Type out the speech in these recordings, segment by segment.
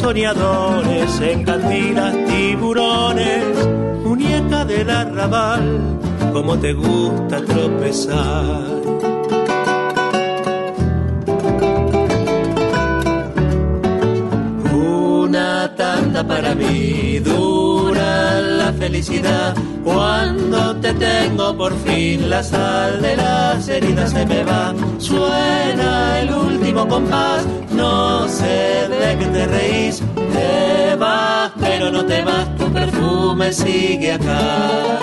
Soñadores, en cantinas tiburones, muñeca del arrabal, como te gusta tropezar. Una tanda para mí, dura cuando te tengo por fin la sal de las heridas se me va. Suena el último compás, no sé de qué te reís. Te vas, pero no te vas, tu perfume sigue acá.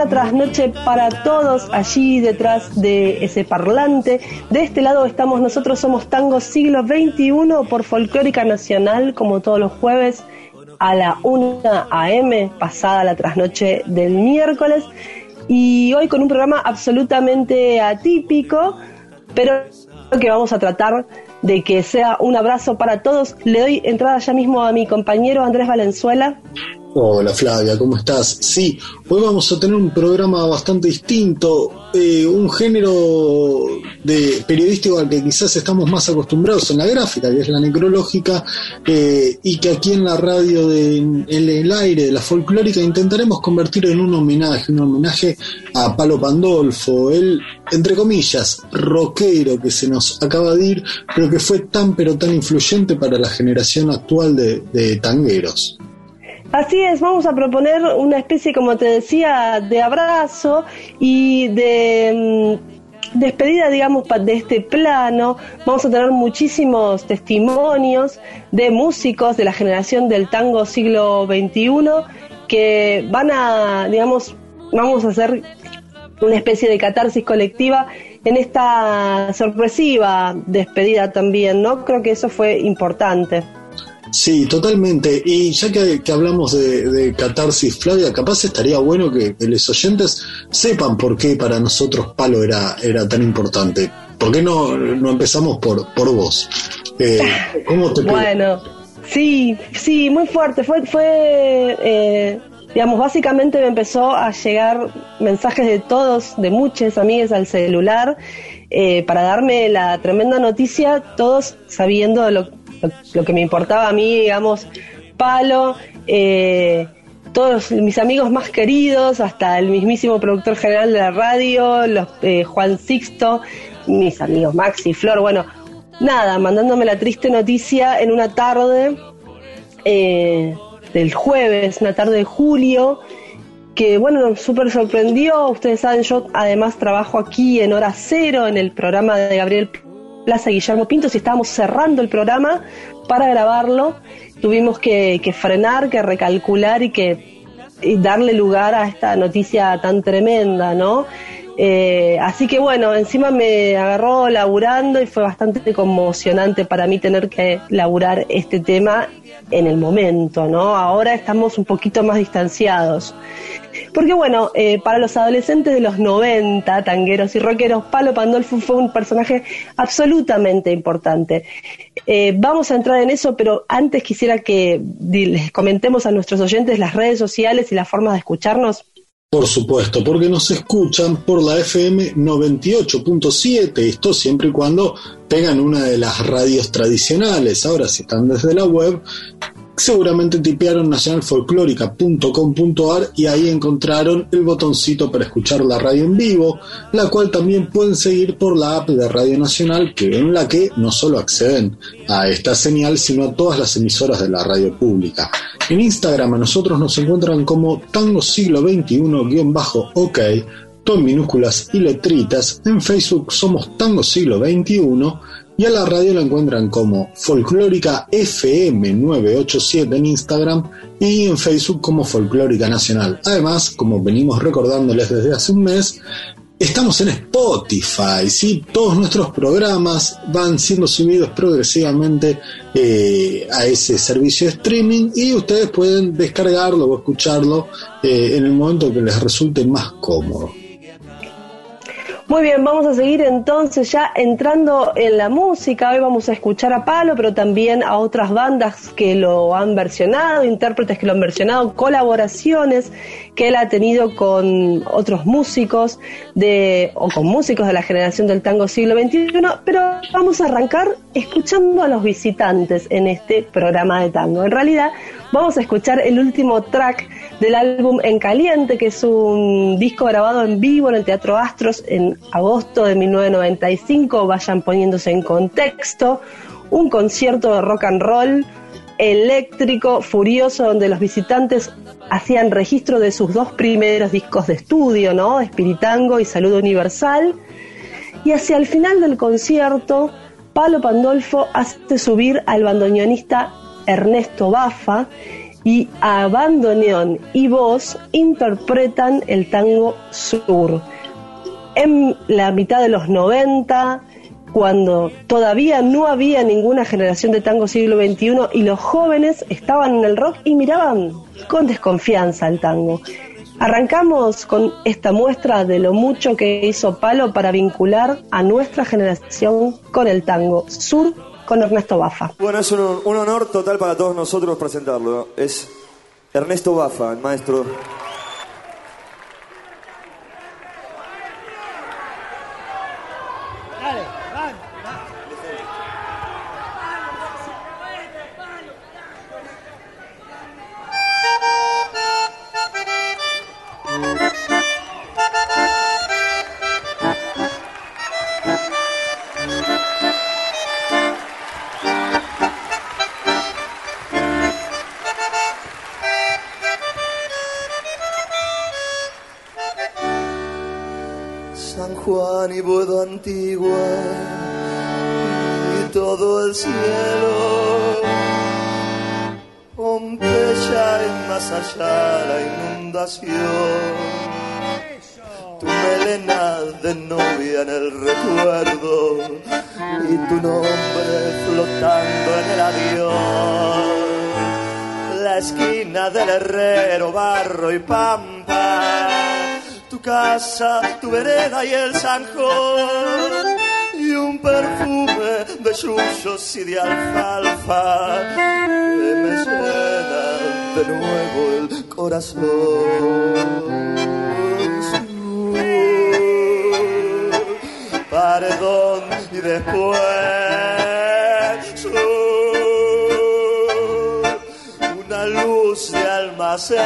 Noches, buena trasnoche para todos allí detrás de ese parlante. De este lado estamos nosotros, somos Tango Siglo XXI por Folclórica Nacional, como todos los jueves a la 1 a.m., pasada la trasnoche del miércoles. Y hoy con un programa absolutamente atípico, pero que vamos a tratar de que sea un abrazo para todos. Le doy entrada ya mismo a mi compañero Andrés Valenzuela. Hola Flavia, ¿cómo estás? Sí, hoy vamos a tener un programa bastante distinto, eh, un género de periodístico al que quizás estamos más acostumbrados en la gráfica, que es la necrológica, eh, y que aquí en la radio de, en el aire de la folclórica intentaremos convertir en un homenaje, un homenaje a Palo Pandolfo, el, entre comillas, rockero que se nos acaba de ir, pero que fue tan pero tan influyente para la generación actual de tangueros. Así es, vamos a proponer una especie, como te decía, de abrazo y de mm, despedida, digamos, de este plano. Vamos a tener muchísimos testimonios de músicos de la generación del tango siglo XXI que van a, digamos, vamos a hacer una especie de catarsis colectiva en esta sorpresiva despedida también, ¿no? Creo que eso fue importante. Sí, totalmente. Y ya que, hablamos de, catarsis, Flavia, capaz estaría bueno que, los oyentes sepan por qué para nosotros Palo era, era tan importante. ¿Por qué no, no empezamos por, por vos? Eh, ¿Cómo te Bueno, sí, sí, muy fuerte. Fue, fue eh, digamos, básicamente me empezó a llegar mensajes de todos, de muchas amigas al celular, eh, para darme la tremenda noticia, todos sabiendo lo, lo, que me importaba a mí, digamos, palo, eh, todos mis amigos más queridos, hasta el mismísimo productor general de la radio, los, eh, Juan Sixto, mis amigos Maxi, Flor, bueno, nada, mandándome la triste noticia en una tarde eh, del jueves, una tarde de julio, que bueno, súper sorprendió. Ustedes saben, yo además trabajo aquí en Hora Cero, en el programa de Gabriel Plaza Guillermo Pinto, si estábamos cerrando el programa para grabarlo, tuvimos que, frenar, que recalcular y que darle lugar a esta noticia tan tremenda, ¿no? Eh, así que bueno, encima me agarró laburando y fue bastante conmocionante para mí tener que laburar este tema en el momento, ¿no? Ahora estamos un poquito más distanciados. Porque bueno, eh, para los adolescentes de los 90, tangueros y rockeros, Palo Pandolfo fue un personaje absolutamente importante. Eh, vamos a entrar en eso, pero antes quisiera que les comentemos a nuestros oyentes las redes sociales y las formas de escucharnos. Por supuesto, porque nos escuchan por la FM 98.7, esto siempre y cuando tengan una de las radios tradicionales. Ahora, si están desde la web, seguramente tipearon nacionalfolclórica.com.ar y ahí encontraron el botoncito para escuchar la radio en vivo, la cual también pueden seguir por la app de Radio Nacional, que en la que no solo acceden a esta señal, sino a todas las emisoras de la radio pública. En Instagram a nosotros nos encuentran como Tango Siglo XXI-OK, en minúsculas y letritas. En Facebook somos Tango Siglo XXI y a la radio la encuentran como Folclórica FM 987 en Instagram y en Facebook como Folclórica Nacional. Además, como venimos recordándoles desde hace un mes, estamos en Spotify, ¿sí? todos nuestros programas van siendo subidos progresivamente eh, a ese servicio de streaming y ustedes pueden descargarlo o escucharlo eh, en el momento que les resulte más cómodo. Muy bien, vamos a seguir entonces ya entrando en la música. Hoy vamos a escuchar a Palo, pero también a otras bandas que lo han versionado, intérpretes que lo han versionado, colaboraciones que él ha tenido con otros músicos de o con músicos de la generación del tango siglo XXI. Pero vamos a arrancar escuchando a los visitantes en este programa de tango. En realidad, vamos a escuchar el último track del álbum En Caliente, que es un disco grabado en vivo en el Teatro Astros en agosto de 1995. Vayan poniéndose en contexto. Un concierto de rock and roll eléctrico, furioso, donde los visitantes hacían registro de sus dos primeros discos de estudio, ¿no? Espiritango y Saludo Universal. Y hacia el final del concierto, Palo Pandolfo hace subir al bandoneonista Ernesto Bafa y a bandoneón y voz interpretan el tango sur. En la mitad de los 90, cuando todavía no había ninguna generación de tango siglo XXI y los jóvenes estaban en el rock y miraban con desconfianza el tango. Arrancamos con esta muestra de lo mucho que hizo Palo para vincular a nuestra generación con el tango sur con Ernesto Bafa. Bueno, es un, honor total para todos nosotros presentarlo. Es Ernesto Bafa, el maestro Tu melena de novia en el recuerdo y tu nombre flotando en el adiós. La esquina del herrero, barro y pampa. Tu casa, tu vereda y el zanjón. Y un perfume de yuyos y de alfalfa. Me llena de nuevo corazón. Paredón y después una luz de almacén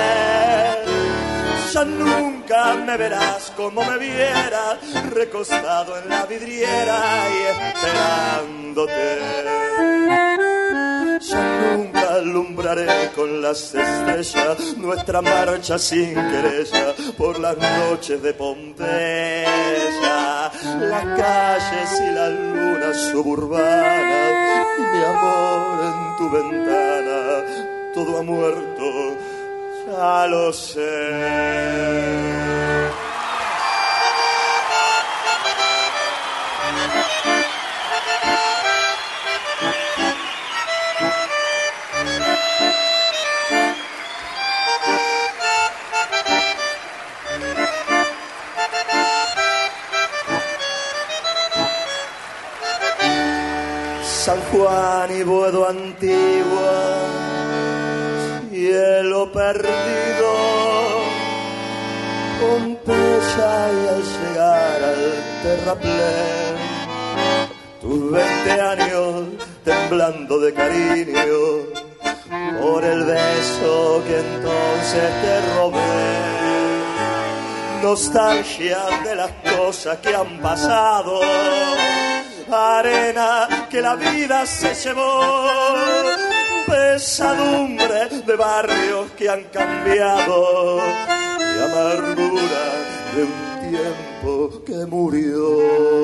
ya nunca me verás como me viera, recostado en la vidriera y esperándote. Ya nunca alumbraré con las estrellas nuestra marcha sin querella por las noches de Pompeya, las calles y la luna suburbana, mi amor en tu ventana, todo ha muerto ya lo sé. Boedo Antigua cielo perdido. Pompeya y al llegar al terraplén, tus veinte años temblando de cariño, por el beso que entonces te robé. Nostalgia de las cosas que han pasado, arena que la vida se llevó, pesadumbre de barrios que han cambiado y amargura de un tiempo que murió.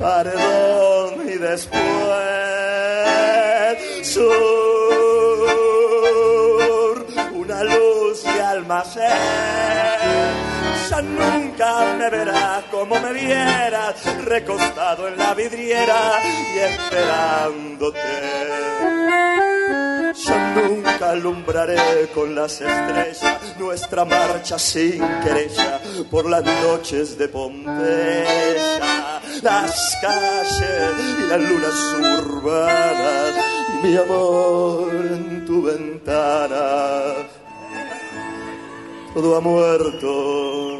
perdón y después sur, una luz de almacén. Nunca me verás como me vieras, recostado en la vidriera y esperándote. Yo nunca alumbraré con las estrellas nuestra marcha sin querella por las noches de Pompeya, las calles y las lunas urbanas mi amor en tu ventana. Todo ha muerto,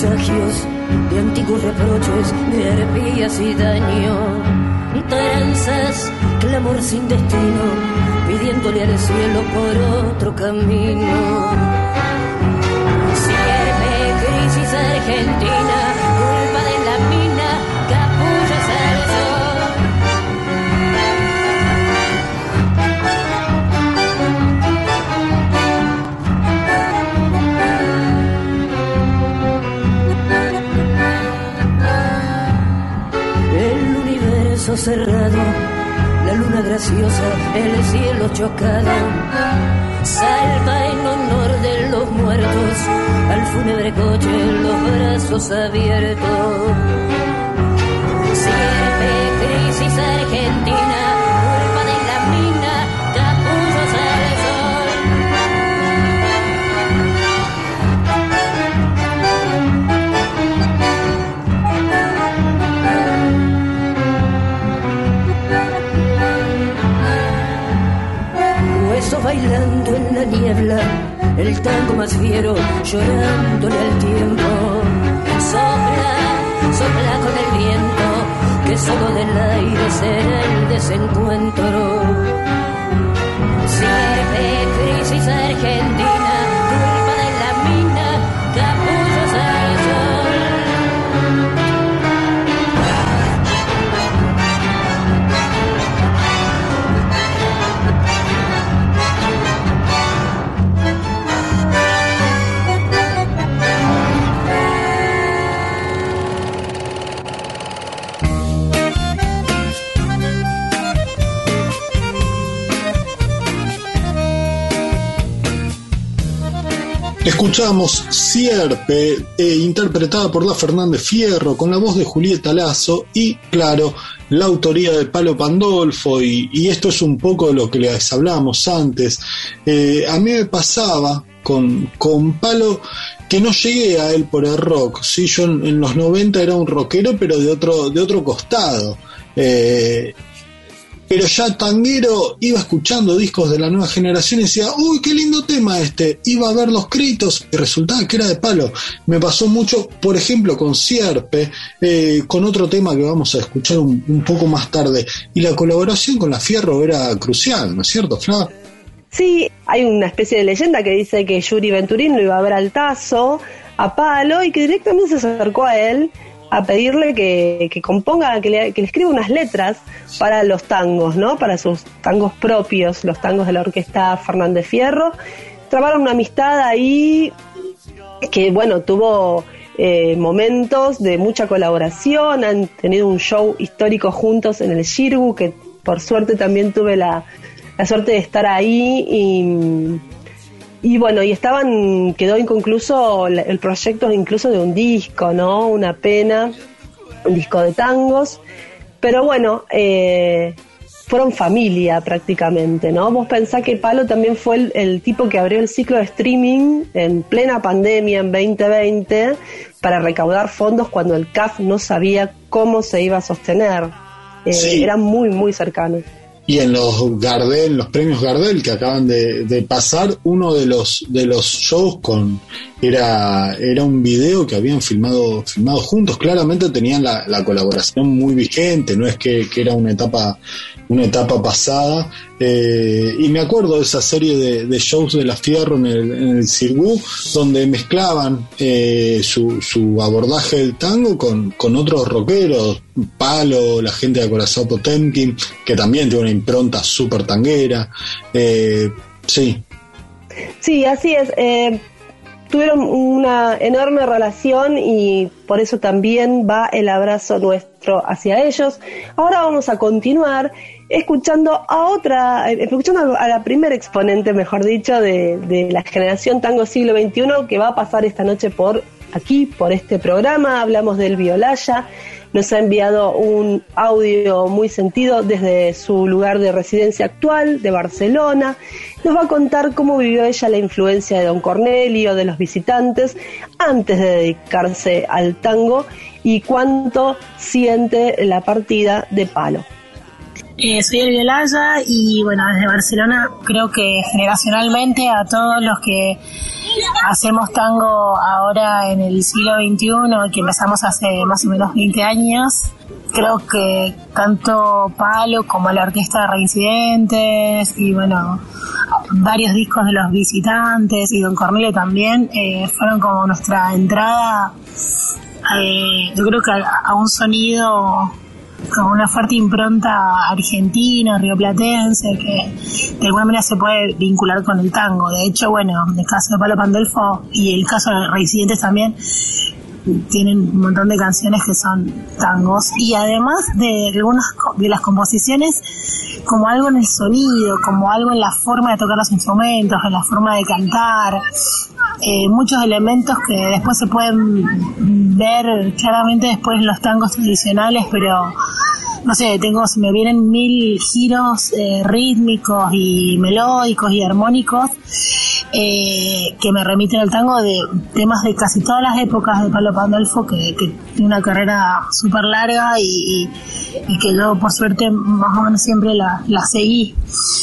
Presagios, de antiguos reproches, de herpías y daño trenzas, clamor sin destino, pidiéndole al cielo por otro camino. Cerrado, la luna graciosa, el cielo chocado, salva en honor de los muertos, al fúnebre coche los brazos abiertos. El tango más fiero llorándole al tiempo. Sopla, sopla con el viento, que solo del aire será el desencuentro. Sirve crisis argentina, Escuchamos Sierpe, eh, interpretada por la Fernández Fierro, con la voz de Julieta Lazo y, claro, la autoría de Palo Pandolfo. Y, esto es un poco de lo que les hablábamos antes. Eh, a mí me pasaba con, con Palo que no llegué a él por el rock. ¿sí? Yo en, en los 90 era un rockero, pero de otro, de otro costado. Eh, pero ya tanguero iba escuchando discos de la nueva generación y decía, uy, qué lindo tema este, iba a ver los créditos y resultaba que era de palo. Me pasó mucho, por ejemplo, con Sierpe, eh, con otro tema que vamos a escuchar un, un, poco más tarde, y la colaboración con la Fierro era crucial, ¿no es cierto, Fla? Sí, hay una especie de leyenda que dice que Yuri Venturín lo iba a ver al tazo, a palo, y que directamente se acercó a él a pedirle que, que componga, que le, que le, escriba unas letras para los tangos, ¿no? Para sus tangos propios, los tangos de la orquesta Fernández Fierro. Trabaron una amistad ahí que, bueno, tuvo eh, momentos de mucha colaboración, han tenido un show histórico juntos en el Shirgu, que por suerte también tuve la, la suerte de estar ahí y y bueno, y estaban, quedó inconcluso el proyecto incluso de un disco, ¿no? Una pena, un disco de tangos. Pero bueno, eh, fueron familia prácticamente, ¿no? Vos pensás que Palo también fue el, tipo que abrió el ciclo de streaming en plena pandemia en 2020 para recaudar fondos cuando el CAF no sabía cómo se iba a sostener. Eh, Eran muy, muy cercanos. Y en los Gardel, los premios Gardel que acaban de, pasar, uno de los de los shows con era era un video que habían filmado filmado juntos. Claramente tenían la, colaboración muy vigente, no es que, que, era una etapa una etapa pasada. Eh, y me acuerdo de esa serie de, shows de la Fierro en el, en donde mezclaban eh, su, su, abordaje del tango con, con, otros rockeros, Palo, la gente de Acorazado Potemkin, que también tiene una impronta súper tanguera. Eh, sí. Sí, así es. tuvieron una enorme relación y por eso también va el abrazo nuestro hacia ellos. Ahora vamos a continuar escuchando a otra, eh, escuchando a la primera exponente, mejor dicho, de, de la generación tango siglo XXI que va a pasar esta noche por aquí, por este programa. Hablamos del Violaya. Nos ha enviado un audio muy sentido desde su lugar de residencia actual, de Barcelona. Nos va a contar cómo vivió ella la influencia de Don Cornelio, de los visitantes, antes de dedicarse al tango y cuánto siente la partida de palo. Eh, soy el Violaya y bueno, desde Barcelona creo que generacionalmente a todos los que hacemos tango ahora en el siglo XXI, que empezamos hace más o menos 20 años, creo que tanto Palo como la Orquesta de Reincidentes y bueno, varios discos de los visitantes y Don Cornelio también eh, fueron como nuestra entrada, eh, yo creo que a un sonido con una fuerte impronta argentina, rioplatense, que de alguna manera se puede vincular con el tango. De hecho, bueno, en el caso de Palo Pandolfo y el caso de Residentes también, tienen un montón de canciones que son tangos. Y además de algunas de las composiciones como algo en el sonido, como algo en la forma de tocar los instrumentos, en la forma de cantar, eh, muchos elementos que después se pueden ver claramente después en los tangos tradicionales, pero no sé, tengo, me vienen mil giros eh, rítmicos y melódicos y armónicos eh, que me remiten al tango de temas de casi todas las épocas de Pablo Pandolfo, que, tiene una carrera súper larga y, que yo por suerte más o menos siempre la, la seguí.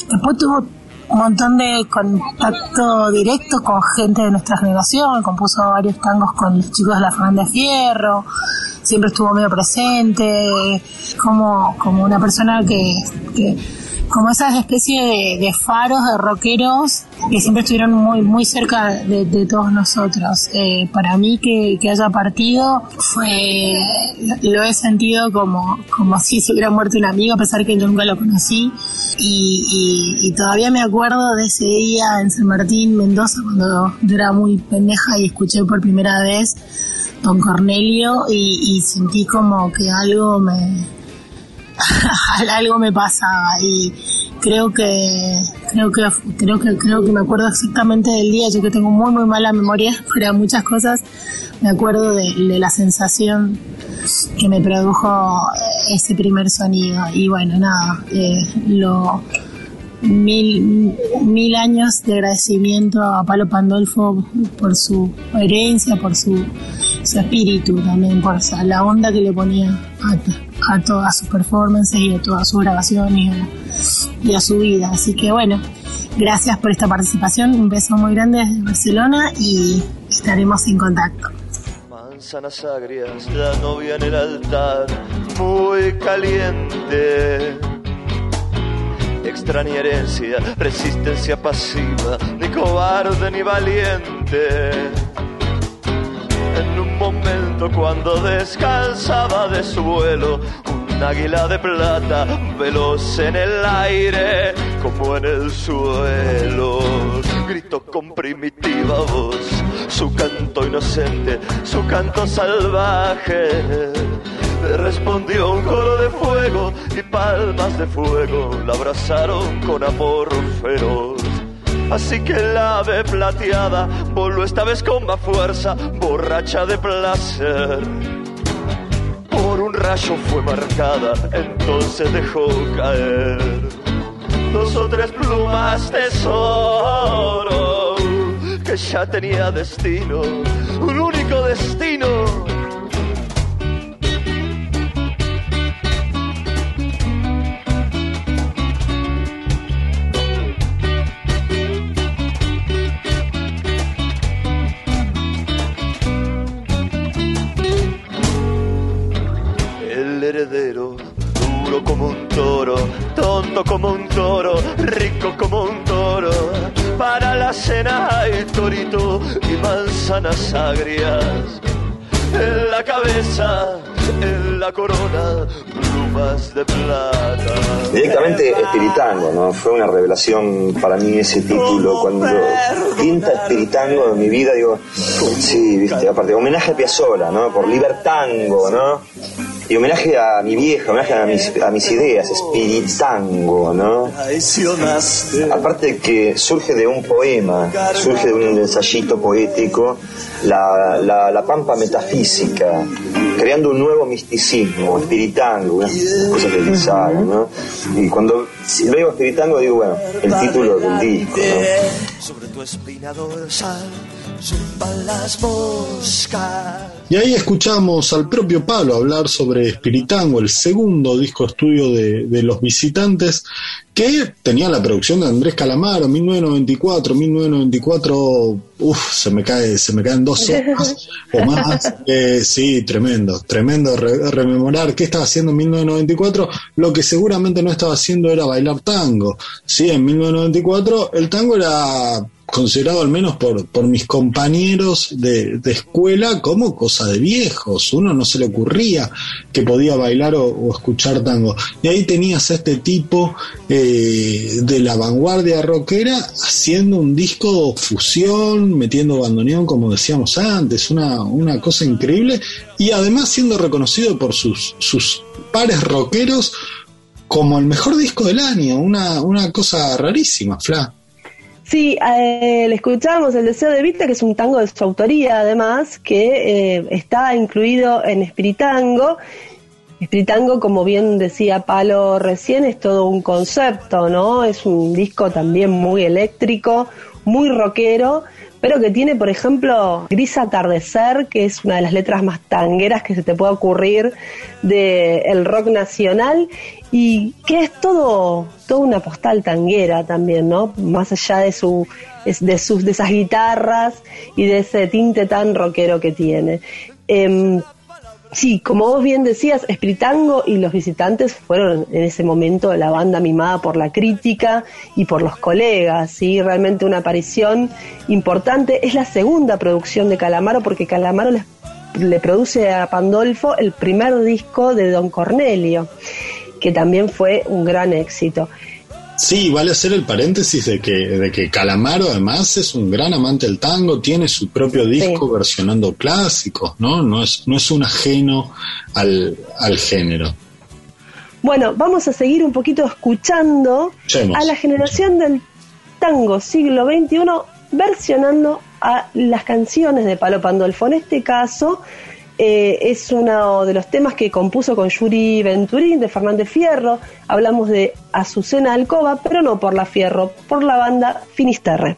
Después tuvo un montón de contacto directo con gente de nuestra generación, compuso varios tangos con los chicos de la Fernández Fierro, siempre estuvo medio presente, como, como una persona que, que como esas especies de, faros de rockeros que siempre estuvieron muy muy cerca de, todos nosotros. Eh, para mí que, haya partido fue lo he sentido como como si se hubiera muerto un amigo a pesar que yo nunca lo conocí y, y, todavía me acuerdo de ese día en San Martín Mendoza cuando yo era muy pendeja y escuché por primera vez Don Cornelio y, sentí como que algo me algo me pasaba. Y creo que creo que creo que creo que me acuerdo exactamente del día. Yo que tengo muy muy mala memoria para muchas cosas me acuerdo de, la sensación que me produjo ese primer sonido. Y bueno nada eh, lo mil, mil años de agradecimiento a Palo Pandolfo por su herencia, por su, espíritu también, por la onda que le ponía a, a todas sus performances y a todas sus grabaciones y a, su vida. Así que bueno, gracias por esta participación, un beso muy grande desde Barcelona y estaremos en contacto. Manzanas agrias, la novia en el altar, muy caliente extraña herencia, resistencia pasiva, ni cobarde ni valiente. En un momento cuando descansaba de su vuelo, un águila de plata, veloz en el aire, como en el suelo, gritó con primitiva voz, su canto inocente, su canto salvaje respondió un coro de fuego y palmas de fuego la abrazaron con amor feroz. Así que la ave plateada voló esta vez con más fuerza, borracha de placer. Por un rayo fue marcada, entonces dejó caer dos o tres plumas de ya tenía destino, un único destino manzanas agrias. En la cabeza, en la corona, plumas de plata. Directamente Espiritango, ¿no? Fue una revelación para mí ese título. Cuando pinta Espiritango en mi vida, digo, sí, viste, aparte, homenaje a Piazzolla, ¿no? Por Libertango, ¿no? Y homenaje a mi vieja, homenaje a mis, a mis ideas, espiritango, ¿no? Aparte de que surge de un poema, surge de un ensayito poético, la, la, la pampa metafísica, creando un nuevo misticismo, espiritango, unas cosas del saben, ¿no? Y cuando veo espiritango digo, bueno, el título del disco, ¿no? Sobre tu espina dorsal. Y ahí escuchamos al propio Pablo hablar sobre Espiritango, el segundo disco estudio de, Los Visitantes, que tenía la producción de Andrés Calamaro, 1994, 1994, uff, se me cae, se me caen dos horas o más. Eh, sí, tremendo, tremendo rememorar qué estaba haciendo en 1994. Lo que seguramente no estaba haciendo era bailar tango. Sí, en 1994 el tango era considerado al menos por, por mis compañeros de, escuela como cosa de viejos. Uno no se le ocurría que podía bailar o, escuchar tango. Y ahí tenías a este tipo eh, de la vanguardia rockera haciendo un disco fusión, metiendo bandoneón como decíamos antes, una, una cosa increíble. Y además siendo reconocido por sus, sus pares rockeros como el mejor disco del año, una, una cosa rarísima, Fla. Sí, eh, le escuchamos El Deseo de Vista, que es un tango de su autoría, además, que eh, está incluido en Espiritango. Espiritango, como bien decía Palo recién, es todo un concepto, ¿no? Es un disco también muy eléctrico, muy rockero, pero que tiene, por ejemplo, Gris Atardecer, que es una de las letras más tangueras que se te puede ocurrir del rock nacional y que es todo, toda una postal tanguera también, ¿no? Más allá de su de sus de esas guitarras y de ese tinte tan rockero que tiene. Em, sí, como vos bien decías, Espritango y los visitantes fueron en ese momento la banda mimada por la crítica y por los colegas, ¿sí? Realmente una aparición importante. Es la segunda producción de Calamaro porque Calamaro le produce a Pandolfo el primer disco de Don Cornelio que también fue un gran éxito. Sí, vale hacer el paréntesis de que, de que Calamaro además es un gran amante del tango, tiene su propio disco versionando clásicos, ¿no? No es, no es un ajeno al, género. Bueno, vamos a seguir un poquito escuchando a la generación del tango siglo XXI versionando a las canciones de Palo Pandolfo. En este caso, eh, es uno de los temas que compuso con Yuri Venturín de Fernández Fierro. Hablamos de Azucena Alcoba, pero no por la Fierro, por la banda Finisterre.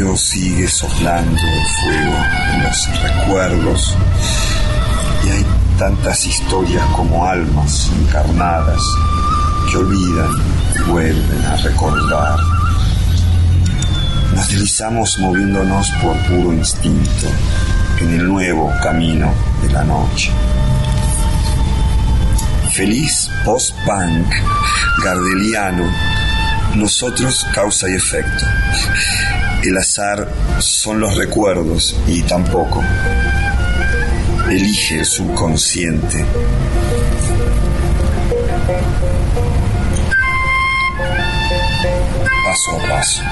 Sabio sigue soplando el fuego en los recuerdos y hay tantas historias como almas encarnadas que olvidan y vuelven a recordar. Nos deslizamos moviéndonos por puro instinto en el nuevo camino de la noche. Feliz post-punk gardeliano, nosotros causa y efecto el azar son los recuerdos y tampoco elige el subconsciente. Paso a paso.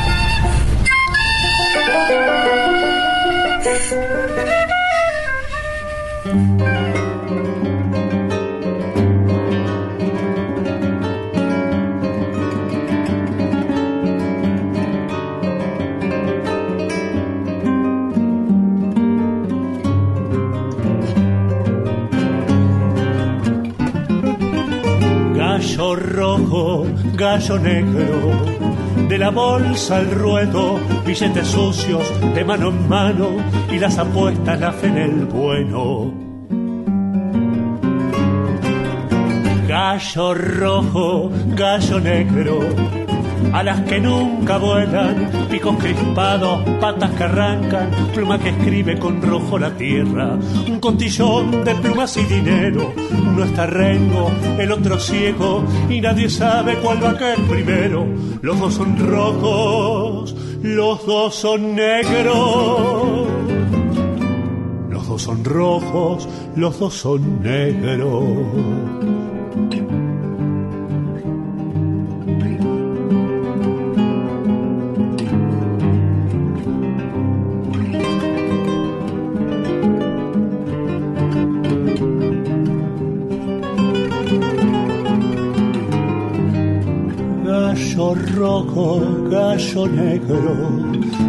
Rojo, gallo negro, de la bolsa al ruedo, billetes sucios de mano en mano y las apuestas la en el bueno. Gallo rojo, gallo negro, a las que nunca vuelan, picos crispados, patas que arrancan, pluma que escribe con rojo la tierra, un contillón de plumas y dinero, uno está rengo, el otro ciego, y nadie sabe cuál va a caer primero, los dos son rojos, los dos son negros. Los dos son rojos, los dos son negros. Gallo negro,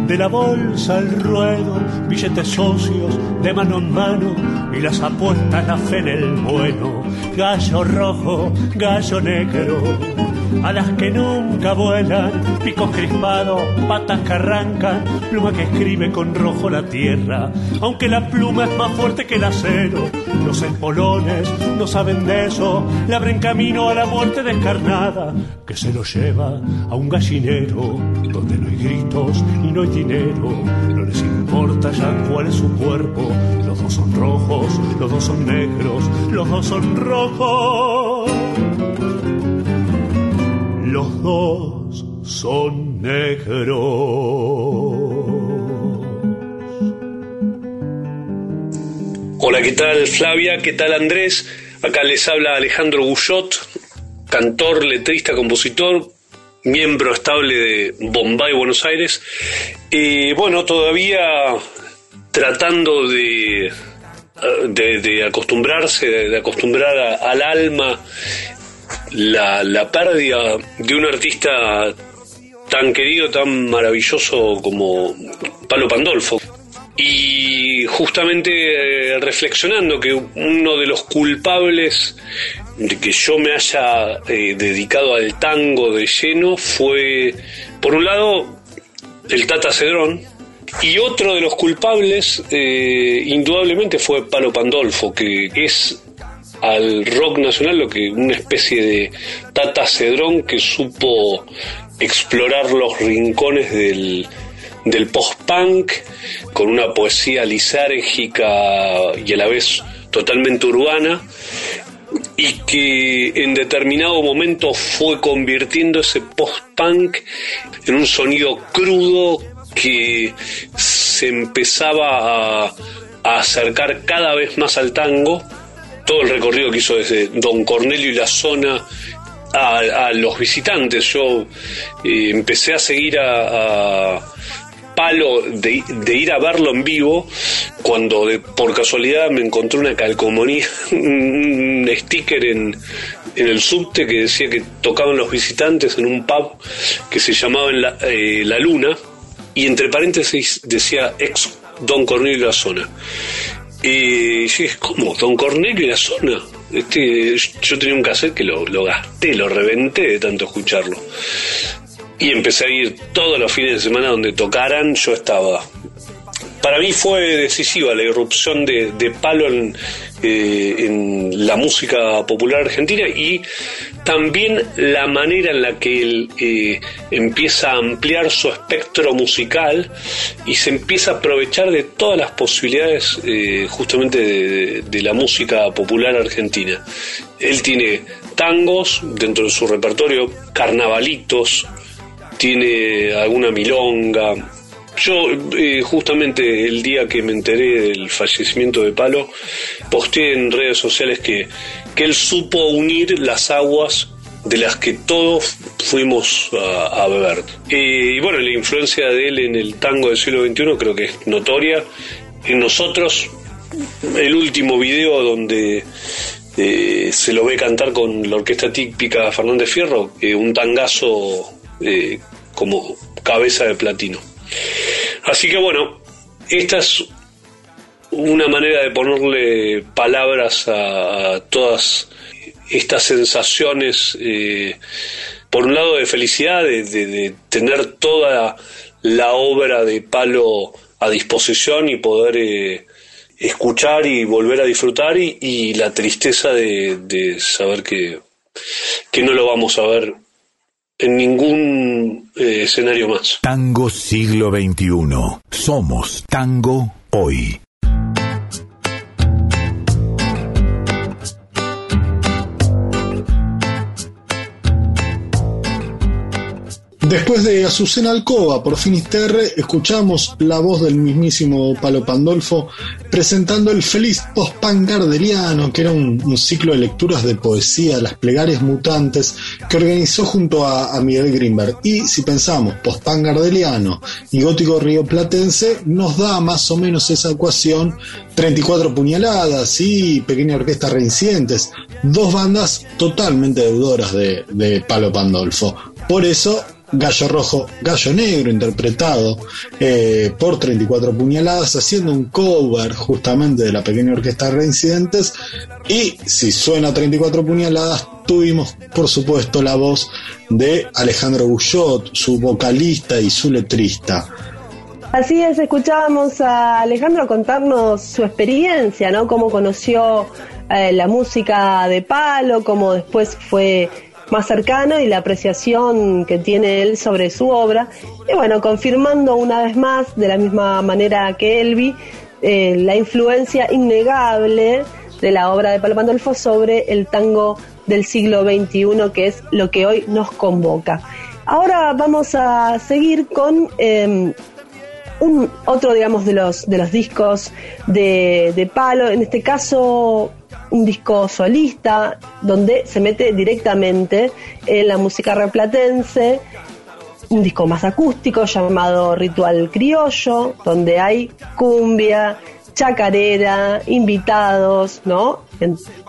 de la bolsa al ruedo, billetes socios de mano en mano, y las apuestas la fe en el bueno. Gallo rojo, gallo negro, alas que nunca vuelan, picos crispados, patas que arrancan, pluma que escribe con rojo la tierra. Aunque la pluma es más fuerte que el acero, los espolones no saben de eso, le abren camino a la muerte descarnada que se lo lleva a un gallinero donde no hay gritos y no hay dinero. No les importa ya cuál es su cuerpo, los dos son rojos, los dos son negros, los dos son rojos. Los dos son negros. Hola, ¿qué tal Flavia? ¿Qué tal Andrés? Acá les habla Alejandro Guyot, cantor, letrista, compositor, miembro estable de Bombay, Buenos Aires. Y bueno, todavía tratando de, de, acostumbrarse, de, acostumbrar al alma la, la pérdida de un artista tan querido, tan maravilloso como Palo Pandolfo. Y justamente eh, reflexionando que uno de los culpables de que yo me haya eh, dedicado al tango de lleno fue, por un lado, el Tata Cedrón, y otro de los culpables, eh, indudablemente, fue Palo Pandolfo, que es al rock nacional lo que una especie de Tata Cedrón que supo explorar los rincones del, del post-punk con una poesía lisérgica y a la vez totalmente urbana y que en determinado momento fue convirtiendo ese post-punk en un sonido crudo que se empezaba a, acercar cada vez más al tango. Todo el recorrido que hizo desde Don Cornelio y la zona a, los visitantes. Yo eh, empecé a seguir a palo de, ir a verlo en vivo cuando por casualidad me encontré una calcomanía, un sticker en, el subte que decía que tocaban los visitantes en un pub que se llamaba La, eh, la Luna y entre paréntesis decía ex Don Cornelio la Zona. Y dije, ¿cómo? ¿Don Cornelio y la Zona? Este, yo tenía un cassette que lo, gasté, lo reventé de tanto escucharlo y empecé a ir todos los fines de semana donde tocaran, yo estaba. Para mí fue decisiva la irrupción de, Palo eh, en, la música popular argentina y también la manera en la que él eh, empieza a ampliar su espectro musical y se empieza a aprovechar de todas las posibilidades eh, justamente de, de la música popular argentina. Él tiene tangos dentro de su repertorio, carnavalitos, tiene alguna milonga. Yo eh, justamente el día que me enteré del fallecimiento de Palo, posteé en redes sociales que, que él supo unir las aguas de las que todos fuimos a, beber. Eh, y bueno, la influencia de él en el tango del siglo XXI creo que es notoria. En nosotros, el último video donde eh, se lo ve cantar con la orquesta típica Fernández Fierro, un tangazo como cabeza de platino. Así que bueno, esta es una manera de ponerle palabras a, todas estas sensaciones, eh, por un lado de felicidad, de, tener toda la obra de palo a disposición y poder eh, escuchar y volver a disfrutar y, la tristeza de, saber que, que no lo vamos a ver en ningún eh, escenario más. Tango siglo XXI. Somos tango hoy. Después de Azucena Alcoba por Finisterre, escuchamos la voz del mismísimo Palo Pandolfo presentando el feliz post-punk que era un, ciclo de lecturas de poesía, las plegarias mutantes, que organizó junto a, Miguel Grimberg. Y si pensamos post-punk y gótico rioplatense, nos da más o menos esa ecuación 34 puñaladas y pequeña orquesta reincientes, dos bandas totalmente deudoras de, de Palo Pandolfo. Por eso Gallo Rojo, Gallo Negro, interpretado eh, por 34 puñaladas, haciendo un cover justamente de la pequeña orquesta Reincidentes. Y si suena 34 puñaladas, tuvimos por supuesto la voz de Alejandro Bullot, su vocalista y su letrista. Así es, escuchábamos a Alejandro contarnos su experiencia, ¿no? Cómo conoció eh, la música de palo, cómo después fue más cercano y la apreciación que tiene él sobre su obra. Y bueno, confirmando una vez más, de la misma manera que Elvi, eh, la influencia innegable de la obra de Palo Pandolfo sobre el tango del siglo XXI, que es lo que hoy nos convoca. Ahora vamos a seguir con em, un otro, digamos, de los, de los discos de, de Palo, en este caso un disco solista, donde se mete directamente en la música replatense, un disco más acústico llamado Ritual Criollo, donde hay cumbia, chacarera, invitados, ¿no?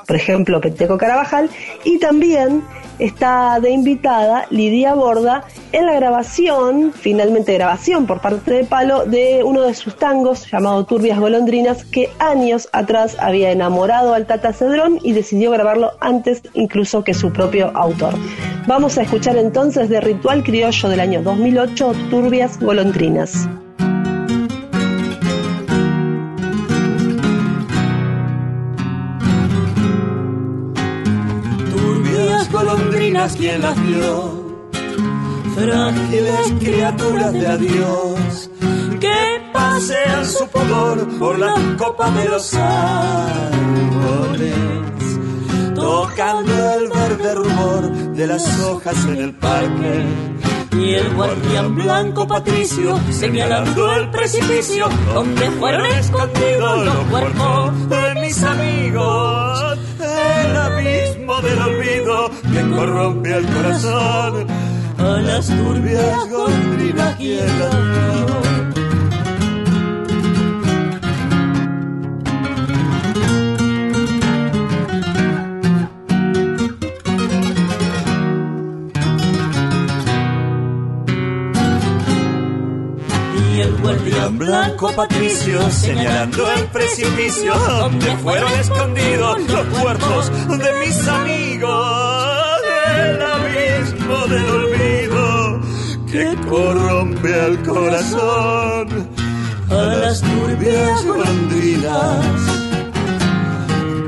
por ejemplo, Peteco Carabajal, y también está de invitada Lidia Borda en la grabación, finalmente grabación por parte de Palo, de uno de sus tangos llamado Turbias Golondrinas, que años atrás había enamorado al Tata Cedrón y decidió grabarlo antes incluso que su propio autor. Vamos a escuchar entonces de Ritual Criollo del año 2008, Turbias Golondrinas. Quien las dio, frágiles criaturas de adiós, que pasean su pudor por las copas de los árboles, tocando el verde rumor de las hojas en el parque. Y el guardián blanco Patricio señalando el precipicio donde fueron escondidos los cuerpos de mis amigos. El abismo del olvido que corrompe el corazón. A las turbias golondrinas y el guardián blanco Patricio señalando el precipicio donde fueron escondidos los cuerpos de mis amigos. Del abismo del olvido que corrompe al corazón. A las turbias golondrinas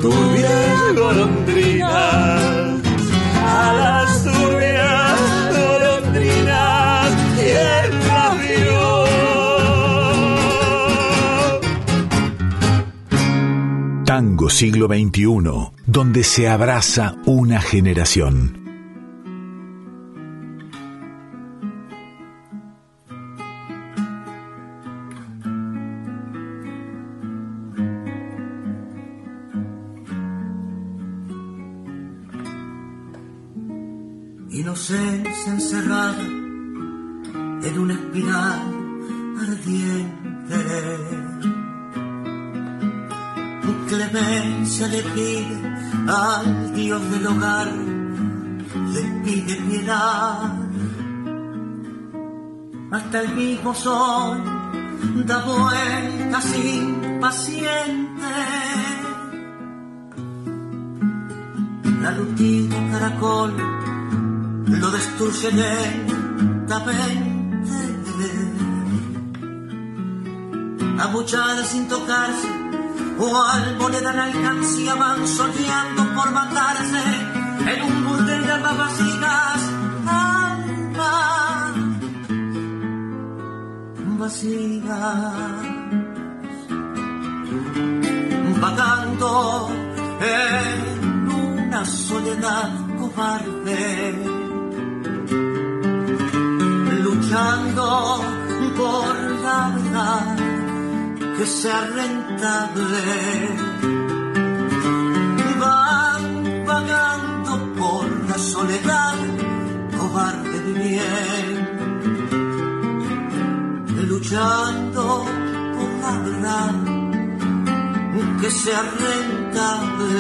turbias golondrinas. A las Tango siglo XXI, donde se abraza una generación. Inocencia encerrada en una espiral ardiente clemencia le pide al Dios del hogar, le pide piedad. Hasta el mismo sol da vueltas impaciente. La lutita caracol lo destruye lentamente. Abuchada sin tocarse cual moneda en alcancía van soñando por matarse en un burdel de vacías, almas vacías, vagando en una soledad cobarde, luchando por la verdad que sea rentable. Van vagando por la soledad, cobarde de bien, luchando por la verdad que sea rentable.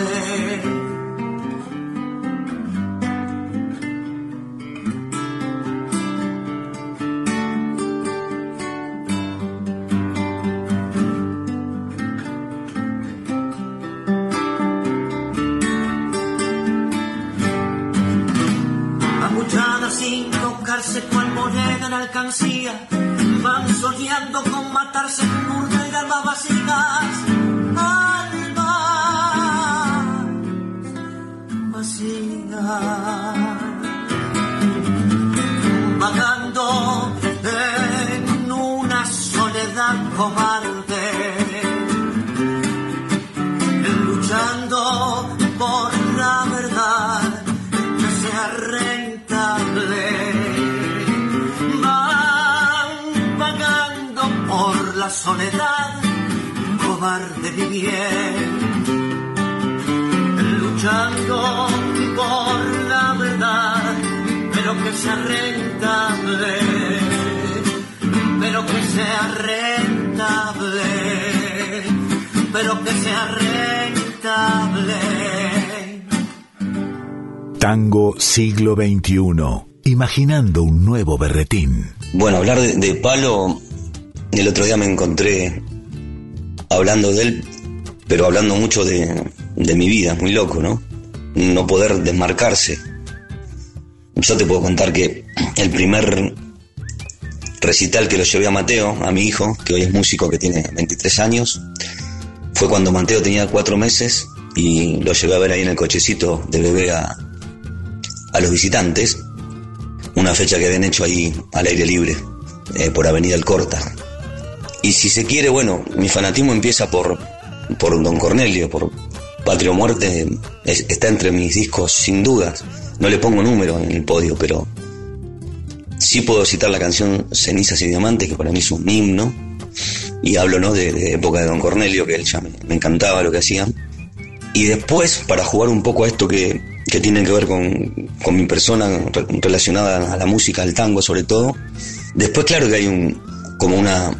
melancia. Luchando por la verdad, pero que sea rentable, pero que sea rentable, pero que sea rentable. Tango siglo XXI. Imaginando un nuevo berretín. Bueno, hablar de, de Palo, el otro día me encontré hablando de él, pero hablando mucho de, de mi vida, muy loco, ¿no? No poder desmarcarse. Yo te puedo contar que el primer recital que lo llevé a Mateo, a mi hijo, que hoy es músico que tiene 23 años, fue cuando Mateo tenía cuatro meses y lo llevé a ver ahí en el cochecito de bebé a, a los visitantes, una fecha que habían hecho ahí al aire libre, eh, por Avenida El Corta. Y si se quiere, bueno, mi fanatismo empieza por, por Don Cornelio, por Patria o Muerte, es- está entre mis discos sin dudas. No le pongo número en el podio, pero sí puedo citar la canción Cenizas y Diamantes, que para mí es un himno, y hablo ¿no? de, época de Don Cornelio, que él ya me, encantaba lo que hacía. Y después, para jugar un poco a esto que, que tiene que ver con, con mi persona re- relacionada a la música, al tango sobre todo, después claro que hay un como una,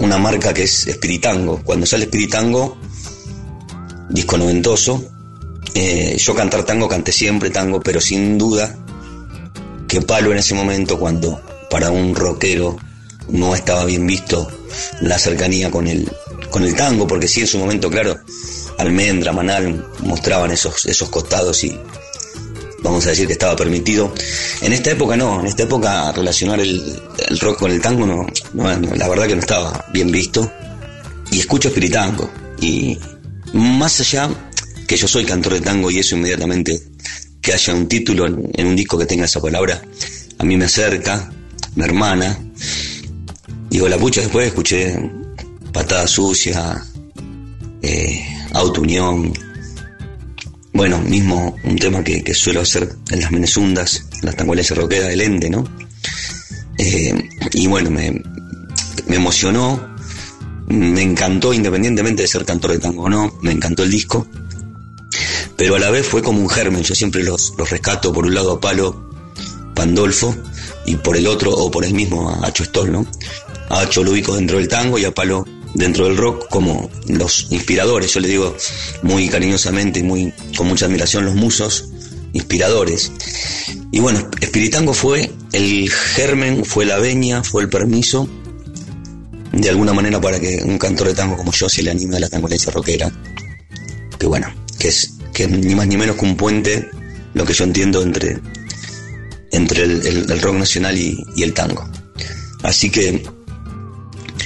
una marca que es Espiritango. Cuando sale Espiritango, disco noventoso, eh, yo cantar tango canté siempre tango, pero sin duda que palo en ese momento cuando para un rockero no estaba bien visto la cercanía con el, con el tango, porque sí en su momento, claro, Almendra, Manal mostraban esos, esos costados y vamos a decir que estaba permitido. En esta época no, en esta época relacionar el, rock con el tango no, la verdad que no estaba bien visto. Y escucho espiritango. Y más allá que yo soy cantor de tango y eso inmediatamente que haya un título en, un disco que tenga esa palabra, a mí me acerca, mi hermana. Digo, la pucha después escuché Patada Sucia, eh, Auto Unión. Bueno, mismo un tema que, que suelo hacer en las Menesundas, en las tangualeras roqueras del Ende, ¿no? Eh, y bueno, me, me emocionó, me encantó, independientemente de ser cantor de tango o no, me encantó el disco. Pero a la vez fue como un germen, yo siempre los, los rescato por un lado a Palo Pandolfo y por el otro, o por el mismo a Acho Stoll, ¿no? A Acho lo dentro del tango y a Palo dentro del rock como los inspiradores, yo le digo muy cariñosamente y muy, con mucha admiración los musos inspiradores. Y bueno, Espiritango fue el germen, fue la veña, fue el permiso, de alguna manera para que un cantor de tango como yo se le anime a la tangolencia rockera. Que bueno, que es, que ni más ni menos que un puente, lo que yo entiendo, entre, entre el, rock nacional y, y el tango. Así que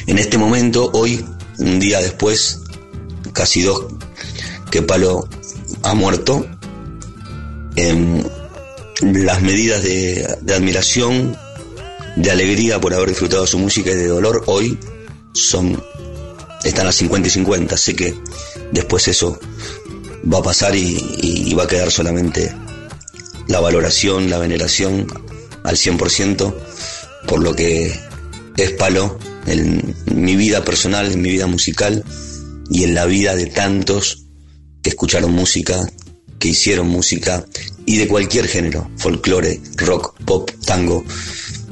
en este momento, hoy, un día después, casi dos, que Palo ha muerto, em, las medidas de, de admiración, de alegría por haber disfrutado su música y de dolor hoy son están a 50 y 50. Sé que después eso va a pasar y, y- y va a quedar solamente la valoración, la veneración al 100% por lo que es Palo en mi vida personal, en mi vida musical y en la vida de tantos que escucharon música, que hicieron música y de cualquier género, folclore, rock, pop, tango.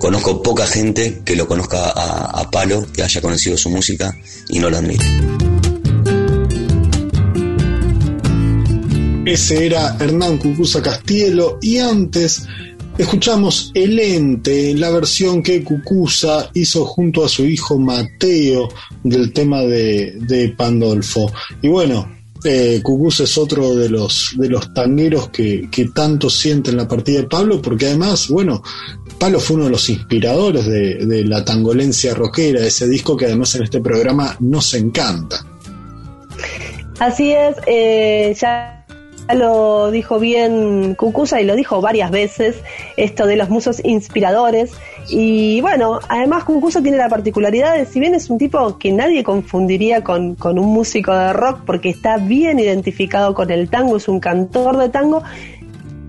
Conozco poca gente que lo conozca a, Palo, que haya conocido su música y no lo admire. Ese era Hernán Cucuza Castielo y antes escuchamos El Ente, la versión que Cucuza hizo junto a su hijo Mateo del tema de Pandolfo. Y bueno, eh, es otro de los, de los tangueros que, que tanto sienten la partida de Pablo, porque además, bueno, Pablo fue uno de los inspiradores de, de la tangolencia rockera, ese disco que además en este programa nos encanta. Así es, eh, ya lo dijo bien Cucusa y lo dijo varias veces, esto de los musos inspiradores. Y bueno, además Cucusa tiene la particularidad de, si bien es un tipo que nadie confundiría con, con un músico de rock porque está bien identificado con el tango, es un cantor de tango,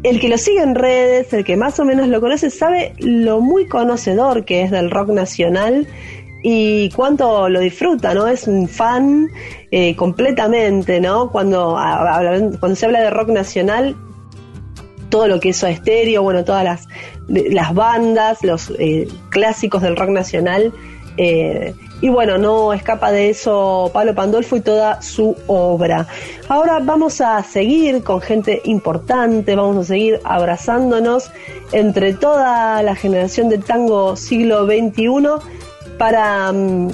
el que lo sigue en redes, el que más o menos lo conoce, sabe lo muy conocedor que es del rock nacional y cuánto lo disfruta, ¿no? Es un fan eh, completamente, ¿no? Cuando, cuando se habla de rock nacional, todo lo que es estéreo, bueno, todas las, las bandas, los eh, clásicos del rock nacional. Eh, y bueno, no escapa de eso Pablo Pandolfo y toda su obra. Ahora vamos a seguir con gente importante, vamos a seguir abrazándonos entre toda la generación del tango siglo XXI para mm,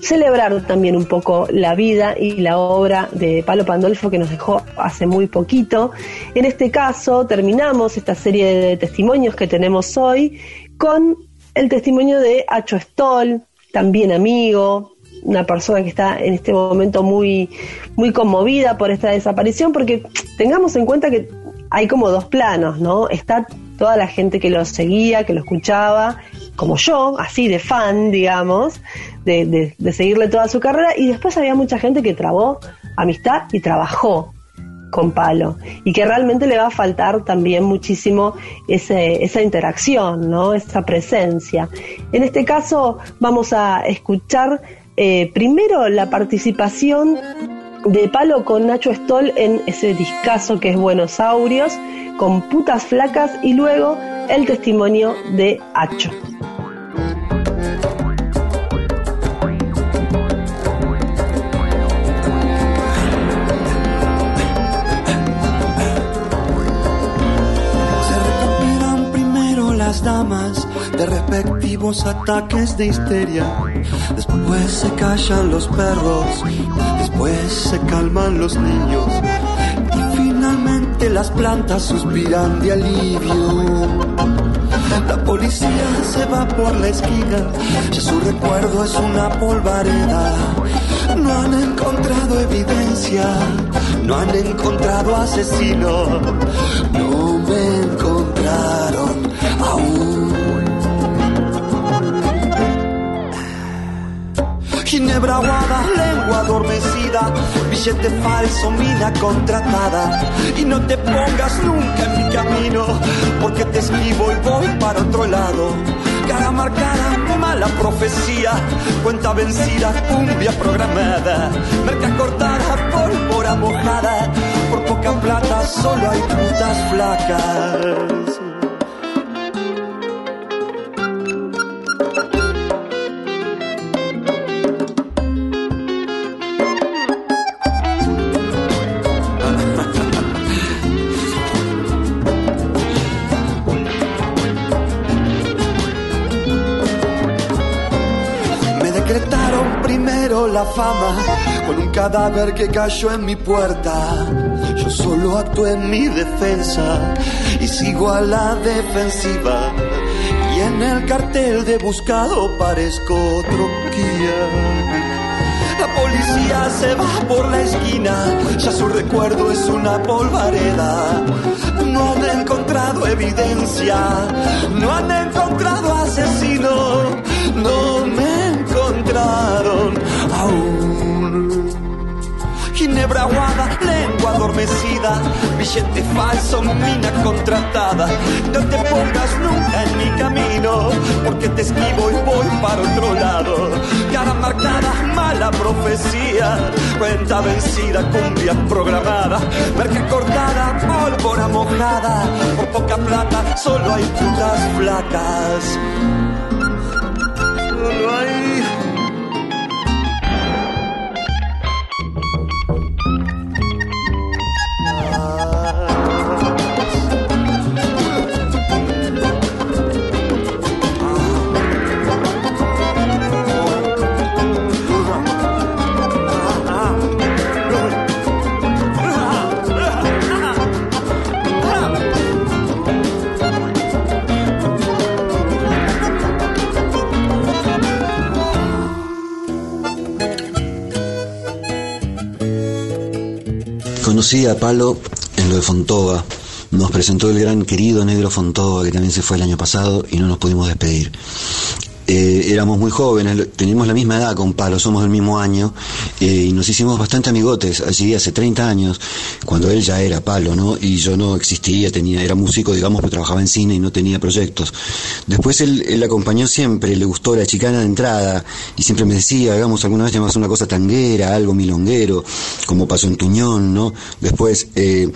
celebrar también un poco la vida y la obra de Pablo Pandolfo que nos dejó hace muy poquito. En este caso terminamos esta serie de testimonios que tenemos hoy con el testimonio de Acho Stoll, también amigo, una persona que está en este momento muy, muy conmovida por esta desaparición, porque tengamos en cuenta que hay como dos planos, ¿no? Está toda la gente que lo seguía, que lo escuchaba, como yo, así de fan, digamos, de, de seguirle toda su carrera, y después había mucha gente que trabó amistad y trabajó con Palo y que realmente le va a faltar también muchísimo ese, esa interacción, ¿no? esa presencia. En este caso vamos a escuchar eh, primero la participación de Palo con Nacho Stoll en ese discazo que es Buenos Aurios, con putas flacas y luego el testimonio de Hacho. damas de respectivos ataques de histeria. Después se callan los perros, después se calman los niños. Las plantas suspiran de alivio. La policía se va por la esquina, ya su recuerdo es una polvareda. No han encontrado evidencia, no han encontrado asesino, no me encontraron Ginebra aguada, lengua adormecida, billete falso, mina contratada. Y no te pongas nunca en mi camino, porque te esquivo y voy para otro lado. Cara marcada, mala profecía, cuenta vencida, cumbia programada, merca cortada, pólvora mojada, por poca plata solo hay putas flacas. La fama con un cadáver que cayó en mi puerta. Yo solo actué en mi defensa y sigo a la defensiva. Y en el cartel de buscado parezco otro guía. La policía se va por la esquina, ya su recuerdo es una polvareda. No han encontrado evidencia, no han encontrado asesino, no me encontraron aún. Ginebra aguada, lengua adormecida, billete falso, mina contratada. No te pongas nunca en mi camino, porque te esquivo y voy para otro lado. Cara marcada, mala profecía, cuenta vencida, cumbia programada, merca cortada, pólvora mojada. Por poca plata, solo hay putas flacas. Conocí a Palo en lo de Fontova. Nos presentó el gran querido Negro Fontova, que también se fue el año pasado, y no nos pudimos despedir. Eh, éramos muy jóvenes, teníamos la misma edad con Palo, somos del mismo año, eh, y nos hicimos bastante amigotes allí hace 30 años, cuando él ya era Palo, ¿no? Y yo no existía, tenía, era músico, digamos, pero trabajaba en cine y no tenía proyectos. Después él, él acompañó siempre, le gustó la chicana de entrada, y siempre me decía, hagamos alguna vez llamamos una cosa tanguera, algo milonguero, como pasó en Tuñón, ¿no? Después, eh,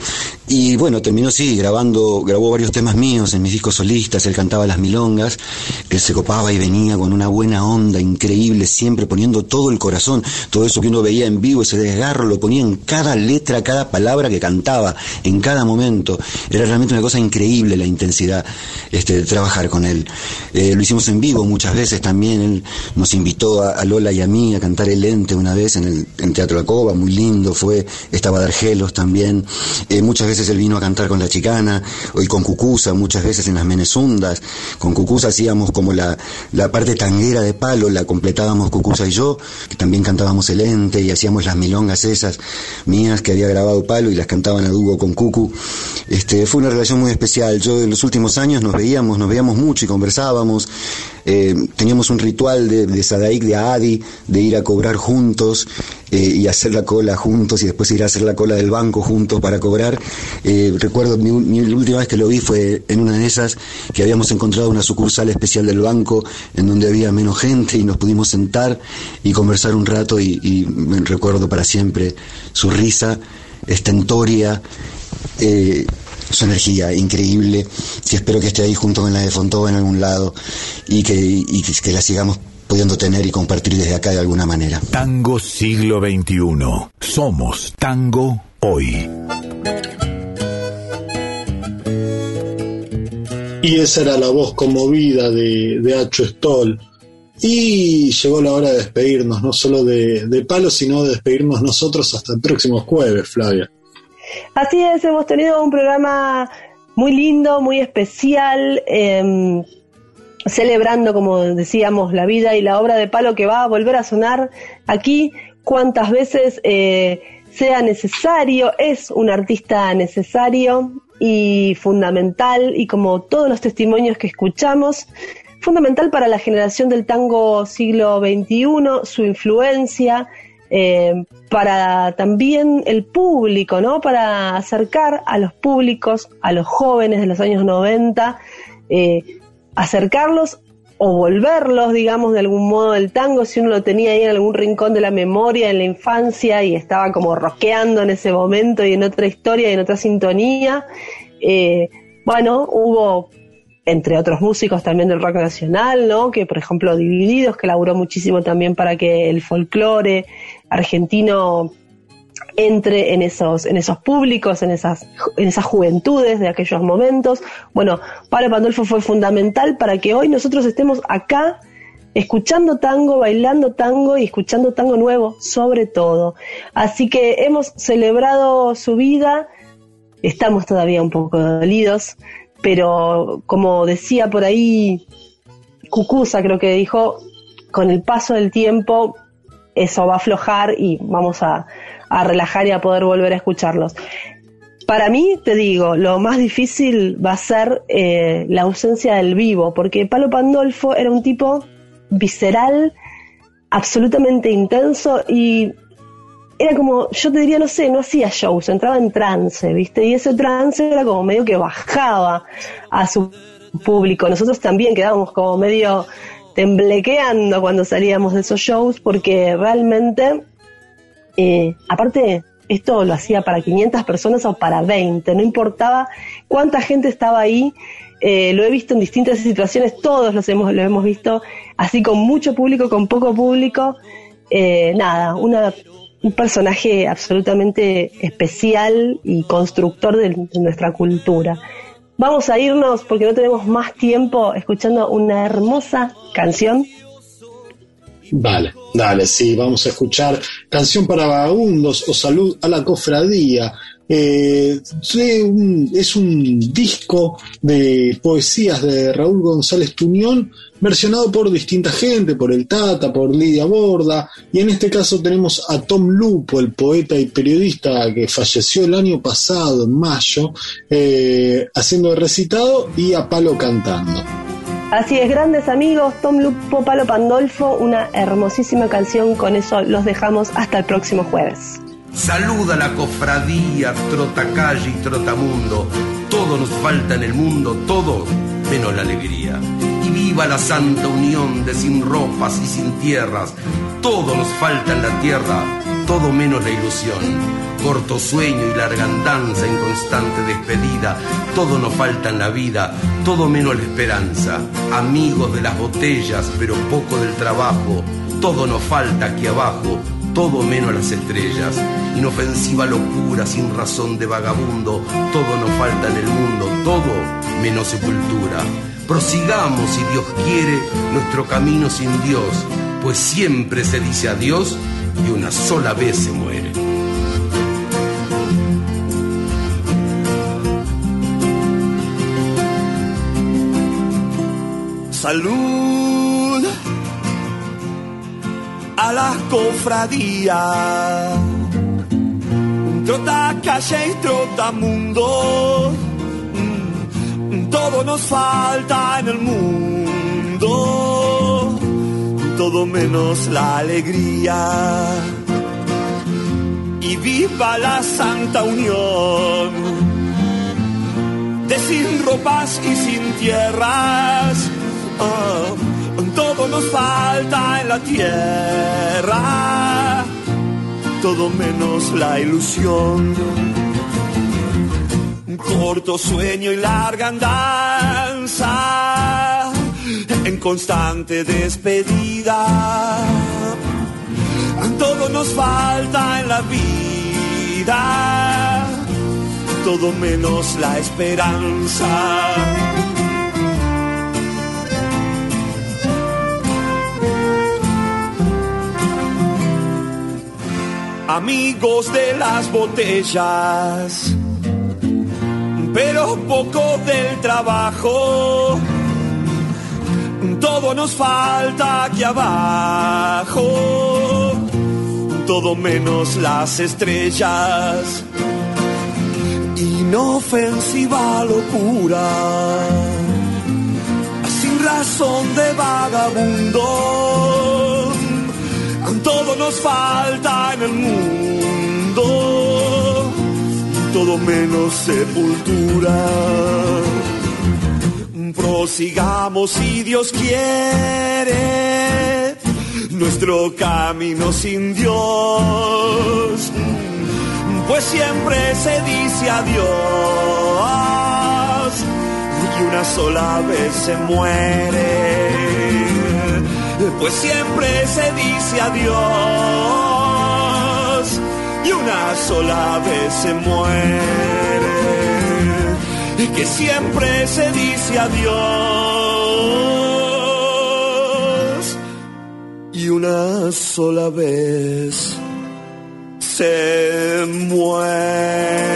y bueno, terminó sí, grabando, grabó varios temas míos en mis discos solistas, él cantaba las milongas, él se copaba y venía con una buena onda increíble, siempre poniendo todo el corazón, todo eso que uno veía en vivo, ese desgarro, lo ponía en cada letra, cada palabra que cantaba, en cada momento. Era realmente una cosa increíble la intensidad este, de trabajar con él. Eh, lo hicimos en vivo muchas veces también, él nos invitó a, Lola y a mí a cantar El Ente una vez en el en Teatro La Cova, muy lindo fue, estaba Dargelos también, eh, muchas veces él vino a cantar con la chicana, y con Cucusa, muchas veces en las Menezundas, con Cucusa hacíamos como la, la parte tanguera de palo la completábamos Cucusa y yo, que también cantábamos el ente y hacíamos las milongas esas mías que había grabado palo y las cantaban a dúo con Cucu. Este, fue una relación muy especial. Yo en los últimos años nos veíamos, nos veíamos mucho y conversábamos. Eh, teníamos un ritual de, de Sadaik, de Adi, de ir a cobrar juntos eh, y hacer la cola juntos y después ir a hacer la cola del banco juntos para cobrar. Eh, recuerdo mi, última vez que lo vi fue en una de esas que habíamos encontrado una sucursal especial del banco en donde había menos gente y nos pudimos sentar y conversar un rato y, recuerdo para siempre su risa estentoria. Su energía increíble y espero que esté ahí junto con la de Fontova en algún lado y que, y que la sigamos pudiendo tener y compartir desde acá de alguna manera. Tango siglo XXI. Somos tango hoy. Y esa era la voz conmovida de, de Acho Stoll. Y llegó la hora de despedirnos, no solo de, de Palo, sino de despedirnos nosotros hasta el próximo jueves, Flavia. Así es, hemos tenido un programa muy lindo, muy especial, eh, celebrando, como decíamos, la vida y la obra de Palo que va a volver a sonar aquí cuantas veces eh, sea necesario. Es un artista necesario y fundamental, y como todos los testimonios que escuchamos, fundamental para la generación del tango siglo XXI, su influencia, eh, para también el público, ¿no? Para acercar a los públicos, a los jóvenes de los años 90, eh, acercarlos o volverlos, digamos, de algún modo del tango, si uno lo tenía ahí en algún rincón de la memoria, en la infancia, y estaba como rosqueando en ese momento y en otra historia y en otra sintonía. Eh, bueno, hubo, entre otros músicos también del rock nacional, ¿no? Que, por ejemplo, Divididos, que laburó muchísimo también para que el folclore argentino entre en esos, en esos públicos, en esas, en esas juventudes de aquellos momentos. Bueno, Pablo Pandolfo fue fundamental para que hoy nosotros estemos acá escuchando tango, bailando tango y escuchando tango nuevo, sobre todo. Así que hemos celebrado su vida, estamos todavía un poco dolidos, pero como decía por ahí Cucusa, creo que dijo, con el paso del tiempo eso va a aflojar y vamos a, a relajar y a poder volver a escucharlos. Para mí, te digo, lo más difícil va a ser eh, la ausencia del vivo, porque Palo Pandolfo era un tipo visceral, absolutamente intenso y era como, yo te diría, no sé, no hacía shows, entraba en trance, ¿viste? Y ese trance era como medio que bajaba a su público. Nosotros también quedábamos como medio temblequeando cuando salíamos de esos shows porque realmente eh, aparte, esto lo hacía para 500 personas o para 20, no importaba cuánta gente estaba ahí. Eh, lo he visto en distintas situaciones, todos los hemos, lo hemos visto, así con mucho público, con poco público. Eh, nada, una, un personaje absolutamente especial y constructor de, de nuestra cultura. Vamos a irnos porque no tenemos más tiempo escuchando una hermosa canción. Vale, dale, sí, vamos a escuchar Canción para Vagabundos o Salud a la Cofradía. Eh, es un disco de poesías de Raúl González Tuñón, versionado por distinta gente, por el Tata, por Lidia Borda, y en este caso tenemos a Tom Lupo, el poeta y periodista que falleció el año pasado, en mayo, eh, haciendo el recitado, y a Palo cantando. Así es, grandes amigos, Tom Lupo, Palo Pandolfo, una hermosísima canción, con eso los dejamos hasta el próximo jueves. Saluda la cofradía, trota calle y trotamundo. Todo nos falta en el mundo, todo menos la alegría. Viva la santa unión de sin ropas y sin tierras. Todo nos falta en la tierra, todo menos la ilusión. Corto sueño y larga andanza en constante despedida. Todo nos falta en la vida, todo menos la esperanza. Amigos de las botellas, pero poco del trabajo. Todo nos falta aquí abajo todo menos las estrellas. Inofensiva locura sin razón de vagabundo, todo nos falta en el mundo, todo menos sepultura. Prosigamos, si Dios quiere, nuestro camino sin Dios, pues siempre se dice adiós y una sola vez se muere. Salud a la cofradía. Trota calle y trota mundo. Todo nos falta en el mundo. Todo menos la alegría. Y viva la santa unión. De sin ropas y sin tierras. Oh, todo nos falta en la tierra, todo menos la ilusión. Corto sueño y larga andanza, en constante despedida. Todo nos falta en la vida, todo menos la esperanza. amigos de las botellas, pero poco del trabajo. Todo nos falta aquí abajo, todo menos las estrellas. Inofensiva locura, sin razón de vagabundo todo nos falta en el mundo, todo menos sepultura. Prosigamos si Dios quiere nuestro camino sin Dios, pues siempre se dice adiós y una sola vez se muere. Pues siempre se dice adiós y una sola vez se muere, y que siempre se dice adiós y una sola vez se muere.